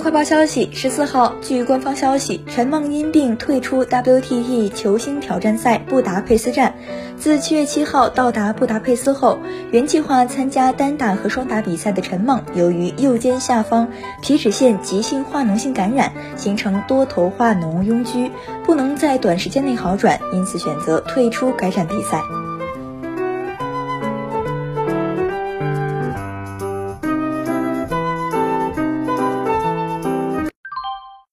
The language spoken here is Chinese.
快报消息：十四号，据官方消息，陈梦因病退出 WTT 球星挑战赛布达佩斯站。自七月七号到达布达佩斯后，原计划参加单打和双打比赛的陈梦，由于右肩下方皮脂腺急性化脓性感染，形成多头化脓拥疽，不能在短时间内好转，因此选择退出该站比赛。